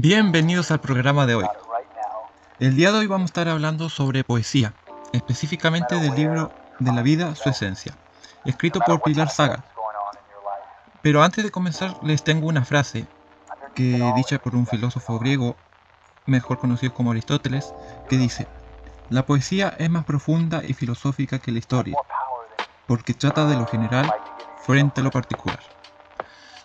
Bienvenidos al programa de hoy. El día de hoy vamos a estar hablando sobre poesía, específicamente del libro De la vida, su esencia, escrito por Pilar Saga. Pero antes de comenzar les tengo una frase que dicha por un filósofo griego, mejor conocido como Aristóteles, que dice, la poesía es más profunda y filosófica que la historia, porque trata de lo general frente a lo particular.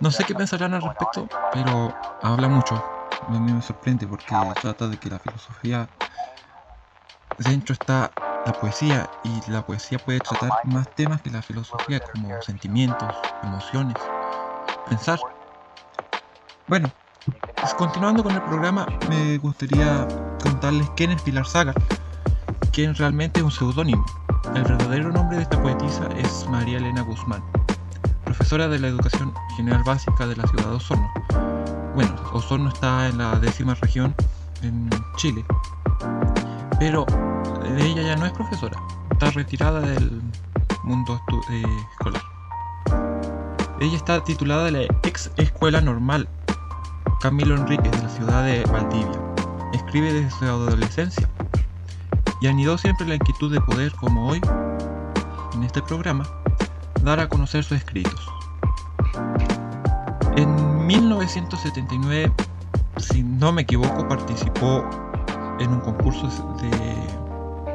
No sé qué pensarán al respecto, pero habla mucho a mí me sorprende porque trata de que la filosofía dentro está la poesía y la poesía puede tratar más temas que la filosofía como sentimientos, emociones, pensar. Bueno, pues continuando con el programa me gustaría contarles quién es Pilar Saga, quien realmente es un seudónimo. El verdadero nombre de esta poetisa es María Elena Guzmán, profesora de la educación general básica de la ciudad de Osorno bueno, Osorno está en la décima región en Chile, pero ella ya no es profesora, está retirada del mundo eh, escolar. Ella está titulada de la ex escuela normal Camilo Enríquez de la ciudad de Valdivia. Escribe desde su adolescencia y anidó siempre la inquietud de poder, como hoy, en este programa, dar a conocer sus escritos. 1979, si no me equivoco, participó en un concurso de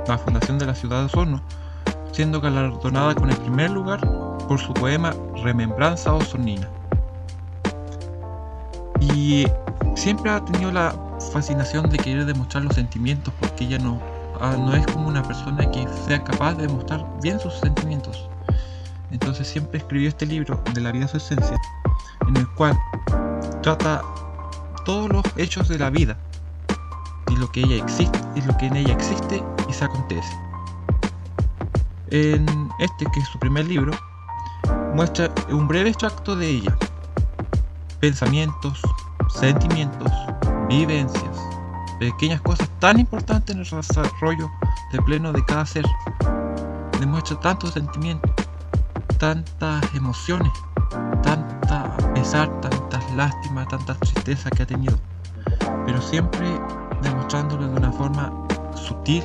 la Fundación de la Ciudad de Osorno, siendo galardonada con el primer lugar por su poema Remembranza Osornina. Y siempre ha tenido la fascinación de querer demostrar los sentimientos, porque ella no, ah, no es como una persona que sea capaz de demostrar bien sus sentimientos. Entonces siempre escribió este libro de la vida su esencia, en el cual trata todos los hechos de la vida y lo que ella existe y lo que en ella existe y se acontece. En este, que es su primer libro, muestra un breve extracto de ella. Pensamientos, sentimientos, vivencias, pequeñas cosas tan importantes en el desarrollo de pleno de cada ser. Demuestra tantos sentimientos, tantas emociones, tanta pesar, tantas lástimas, tanta tristeza que ha tenido, pero siempre demostrándolo de una forma sutil,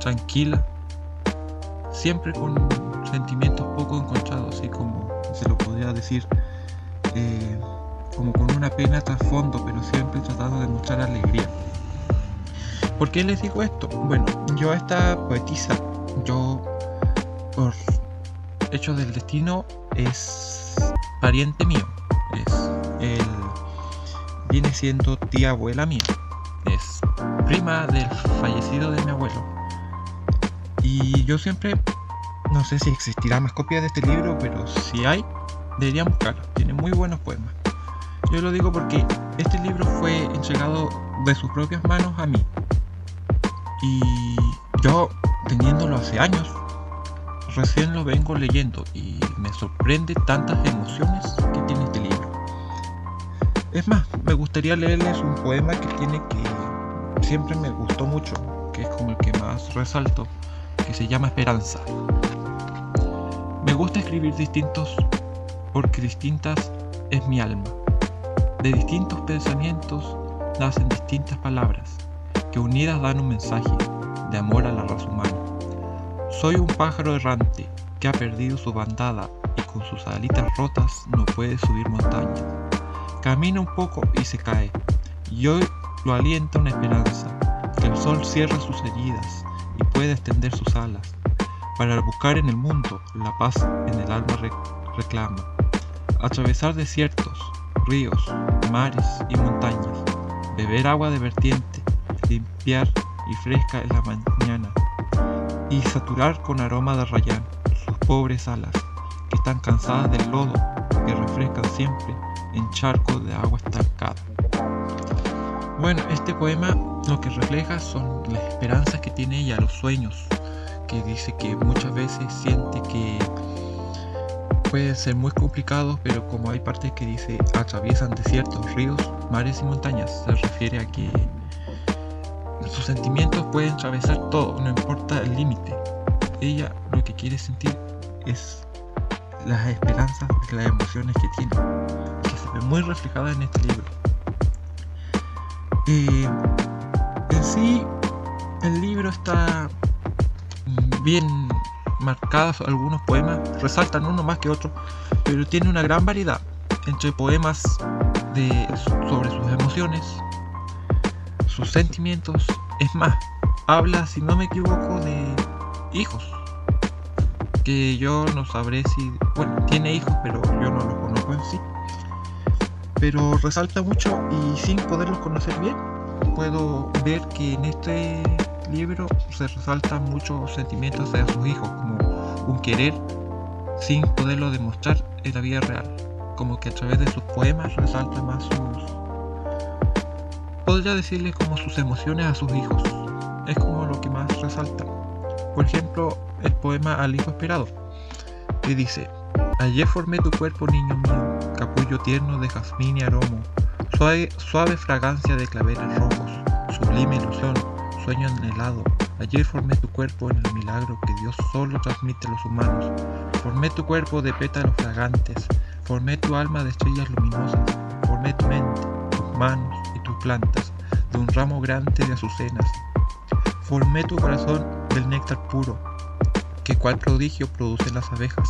tranquila, siempre con sentimientos poco encontrados, así como se lo podría decir, eh, como con una pena trasfondo, pero siempre tratando de mostrar alegría. ¿Por qué les digo esto? Bueno, yo esta poetisa, yo por hechos del destino es pariente mío. Es el viene siendo tía abuela mía. Es prima del fallecido de mi abuelo. Y yo siempre no sé si existirá más copias de este libro, pero si hay, deberían buscarlo. Tiene muy buenos poemas. Yo lo digo porque este libro fue entregado de sus propias manos a mí. Y yo, teniéndolo hace años, recién lo vengo leyendo y me sorprende tantas emociones que tiene este libro. Es más, me gustaría leerles un poema que tiene que siempre me gustó mucho, que es como el que más resalto, que se llama Esperanza. Me gusta escribir distintos porque distintas es mi alma. De distintos pensamientos nacen distintas palabras que unidas dan un mensaje de amor a la raza humana. Soy un pájaro errante que ha perdido su bandada y con sus alitas rotas no puede subir montañas. Camina un poco y se cae, y hoy lo alienta una esperanza, que el sol cierre sus heridas y pueda extender sus alas, para buscar en el mundo la paz en el alma reclama. Atravesar desiertos, ríos, mares y montañas, beber agua de vertiente, limpiar y fresca en la mañana, y saturar con aroma de rayán sus pobres alas, que están cansadas del lodo que refrescan siempre en charcos de agua estancada. Bueno, este poema lo que refleja son las esperanzas que tiene ella, los sueños, que dice que muchas veces siente que pueden ser muy complicados, pero como hay partes que dice atraviesan desiertos, ríos, mares y montañas, se refiere a que sus sentimientos pueden atravesar todo, no importa el límite. Ella lo que quiere sentir es las esperanzas, las emociones que tiene, ve muy reflejada en este libro. Eh, en sí, el libro está bien marcados algunos poemas, resaltan uno más que otro, pero tiene una gran variedad entre poemas de, sobre sus emociones, sus sentimientos, es más, habla, si no me equivoco, de hijos, que yo no sabré si, bueno, tiene hijos, pero yo no los conozco en sí, pero resalta mucho y sin poderlos conocer bien, puedo ver que en este libro se resaltan muchos sentimientos hacia sus hijos, como un querer sin poderlo demostrar en la vida real. Como que a través de sus poemas resalta más sus... Podría decirle como sus emociones a sus hijos. Es como lo que más resalta. Por ejemplo, el poema Al Hijo Esperado, que dice, Ayer formé tu cuerpo, niño mío, capullo tierno de jazmín y aromo, suave, fragancia de claveles rojos, sublime ilusión, sueño anhelado. Ayer formé tu cuerpo en el milagro que Dios solo transmite a los humanos. Formé tu cuerpo de pétalos fragantes. Formé tu alma de estrellas luminosas. Formé tu mente, tus manos y tus plantas de un ramo grande de azucenas. Formé tu corazón del néctar puro, que cual prodigio producen las abejas,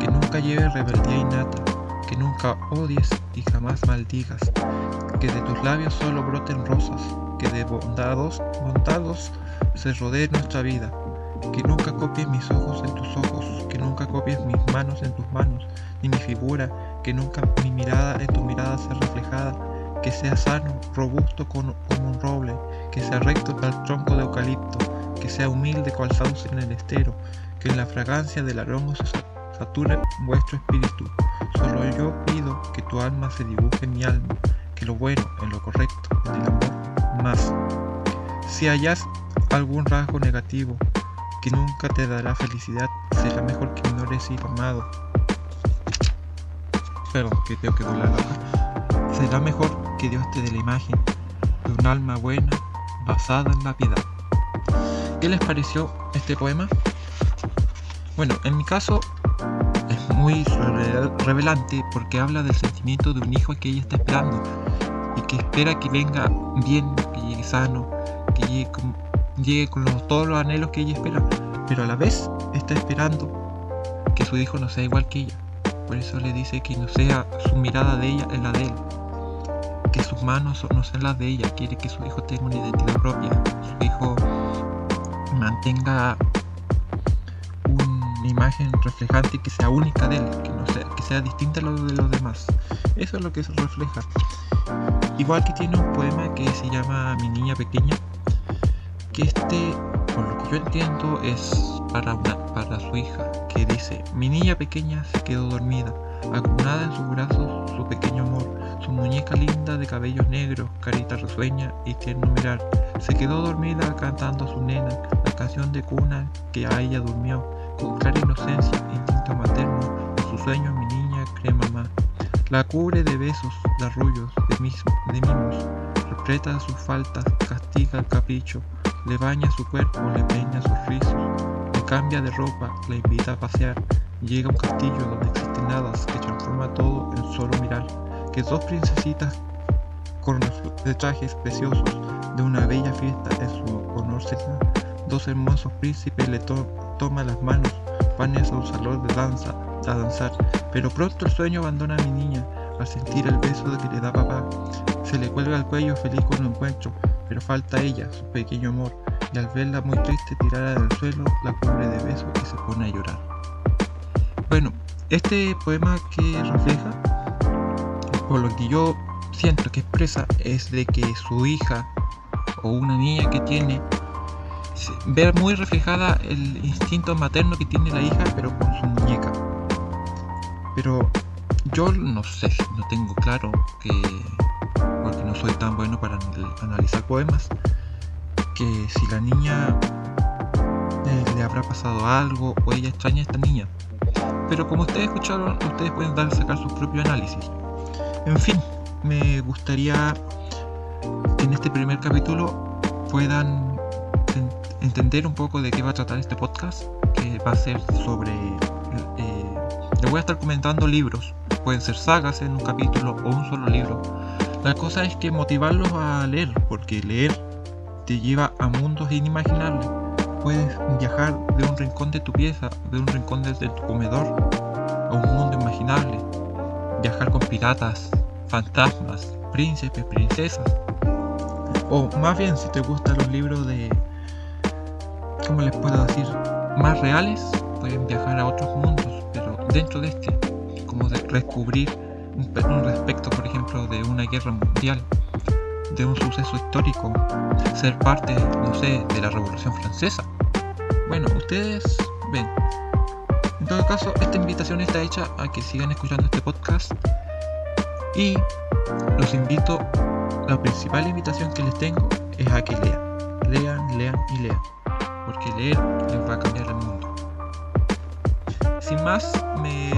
que nunca lleve rebeldía innata, que nunca odies y jamás maldigas, que de tus labios solo broten rosas, que de bondados, bondados se rodee nuestra vida, que nunca copies mis ojos en tus ojos, que nunca copies mis manos en tus manos, ni mi figura, que nunca mi mirada en tu mirada sea reflejada, que sea sano, robusto como, un roble, que sea recto cual tronco de eucalipto, que sea humilde cual sauce en el estero, que en la fragancia del aroma se sature vuestro espíritu. Solo yo pido que tu alma se dibuje en mi alma, que lo bueno, en lo correcto, en el amor, más. Si hallas algún rasgo negativo que nunca te dará felicidad, será mejor que ignores ir amado. Perdón, que tengo que doblar la Será mejor que Dios te dé la imagen de un alma buena basada en la piedad. ¿Qué les pareció este poema? Bueno, en mi caso muy revelante porque habla del sentimiento de un hijo que ella está esperando y que espera que venga bien, que llegue sano, que llegue con, todos los anhelos que ella espera, pero a la vez está esperando que su hijo no sea igual que ella. Por eso le dice que no sea su mirada de ella en la de él, que sus manos no sean las de ella, quiere que su hijo tenga una identidad propia, su hijo mantenga una imagen reflejante que sea única de él, que, sea, distinta a lo de los demás. Eso es lo que se refleja. Igual que tiene un poema que se llama Mi niña pequeña, que este, por lo que yo entiendo, es para, una, para su hija, que dice, mi niña pequeña se quedó dormida, acunada en sus brazos su pequeño amor, su muñeca linda de cabellos negros, carita risueña y tierno mirar, se quedó dormida cantando a su nena, la canción de cuna que a ella durmió, con clara inocencia, instinto materno, en su sueño mi niña cree mamá. La cubre de besos, de arrullos, de, de mimos, repreta sus faltas, castiga el capricho, le baña su cuerpo, le peina sus rizos, le cambia de ropa, le invita a pasear, llega a un castillo donde existen hadas que transforma todo en solo mirar, que dos princesitas con de trajes preciosos de una bella fiesta en su honor se dos hermosos príncipes le toman las manos, van a un salón de danza, a danzar, pero pronto el sueño abandona a mi niña al sentir el beso que le da papá. Se le cuelga el cuello feliz con lo encuentro, pero falta ella, su pequeño amor, y al verla muy triste tirada del suelo, la cubre de besos y se pone a llorar. Bueno, este poema que refleja, por lo que yo siento que expresa, es de que su hija o una niña que tiene ver muy reflejada el instinto materno que tiene la hija, pero con su muñeca. Pero yo no sé, no tengo claro que, porque no soy tan bueno para analizar poemas, que si la niña eh, le habrá pasado algo o ella extraña a esta niña. Pero como ustedes escucharon, ustedes pueden dar, sacar su propio análisis. En fin, me gustaría que en este primer capítulo puedan entender un poco de qué va a tratar este podcast, que va a ser sobre le voy a estar comentando libros. Pueden ser sagas en un capítulo o un solo libro. La cosa es que motivarlos a leer, porque leer te lleva a mundos inimaginables. Puedes viajar de un rincón de tu pieza, de un rincón de tu comedor, a un mundo imaginable. Viajar con piratas, fantasmas, príncipes, princesas. O más bien, si te gustan los libros de, ¿cómo les puedo decir? Más reales, pueden viajar a otros mundos, pero dentro de este, como de descubrir un, respecto, por ejemplo, de una guerra mundial, de un suceso histórico, ser parte, no sé, de la Revolución Francesa. Bueno, ustedes ven. En todo caso, esta invitación está hecha a que sigan escuchando este podcast y los invito, la principal invitación que les tengo es a que lean, lean, lean y lean, porque leer les va a cambiar el mundo. Sin más, me